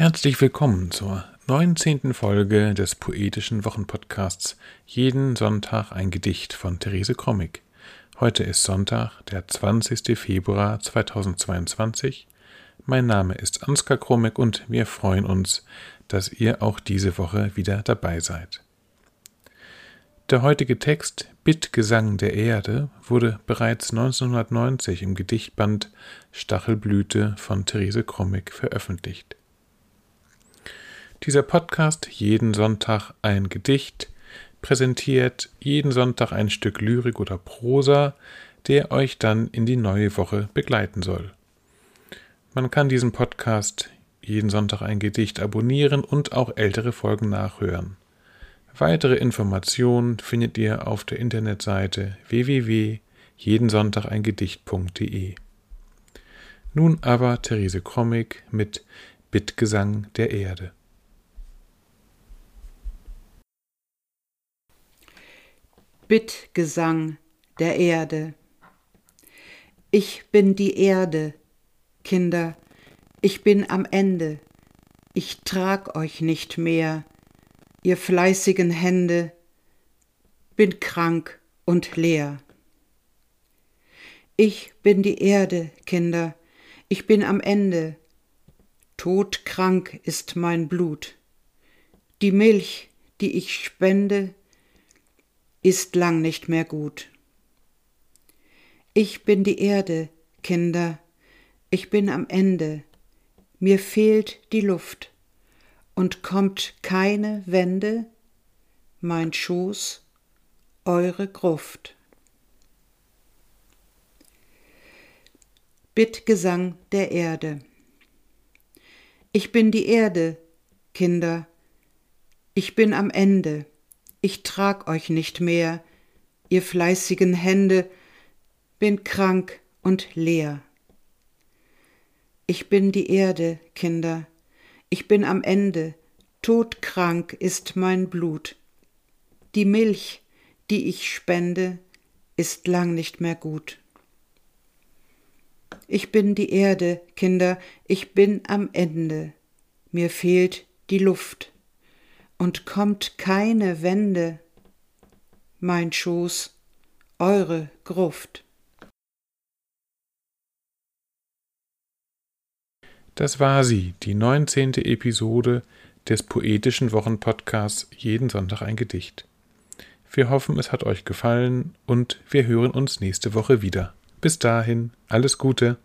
Herzlich willkommen zur 19. Folge des poetischen Wochenpodcasts Jeden Sonntag ein Gedicht von Therese Krommig. Heute ist Sonntag, der 20. Februar 2022. Mein Name ist Ansgar Krommig und wir freuen uns, dass ihr auch diese Woche wieder dabei seid. Der heutige Text Bittgesang der Erde wurde bereits 1990 im Gedichtband Stachelblüte von Therese Krommig veröffentlicht. Dieser Podcast jeden Sonntag ein Gedicht präsentiert jeden Sonntag ein Stück Lyrik oder Prosa, der euch dann in die neue Woche begleiten soll. Man kann diesen Podcast jeden Sonntag ein Gedicht abonnieren und auch ältere Folgen nachhören. Weitere Informationen findet ihr auf der Internetseite www.jedensonntageingedicht.de. Nun aber Therese Krommig mit Bittgesang der Erde. Bittgesang der Erde. Ich bin die Erde, Kinder, ich bin am Ende, ich trag euch nicht mehr, ihr fleißigen Hände, bin krank und leer. Ich bin die Erde, Kinder, ich bin am Ende, todkrank ist mein Blut. Die Milch, die ich spende, ist lang nicht mehr gut. Ich bin die Erde, Kinder, ich bin am Ende, mir fehlt die Luft, und kommt keine Wende, mein Schoß, eure Gruft. Bittgesang der Erde. Ich bin die Erde, Kinder, ich bin am Ende, ich trag euch nicht mehr, ihr fleißigen Hände, bin krank und leer. Ich bin die Erde, Kinder, ich bin am Ende, todkrank ist mein Blut. Die Milch, die ich spende, ist lang nicht mehr gut. Ich bin die Erde, Kinder, ich bin am Ende, mir fehlt die Luft und kommt keine Wende, mein Schoß, eure Gruft. Das war sie, die 19. Episode des poetischen Wochenpodcasts Jeden Sonntag ein Gedicht. Wir hoffen, es hat euch gefallen und wir hören uns nächste Woche wieder. Bis dahin, alles Gute.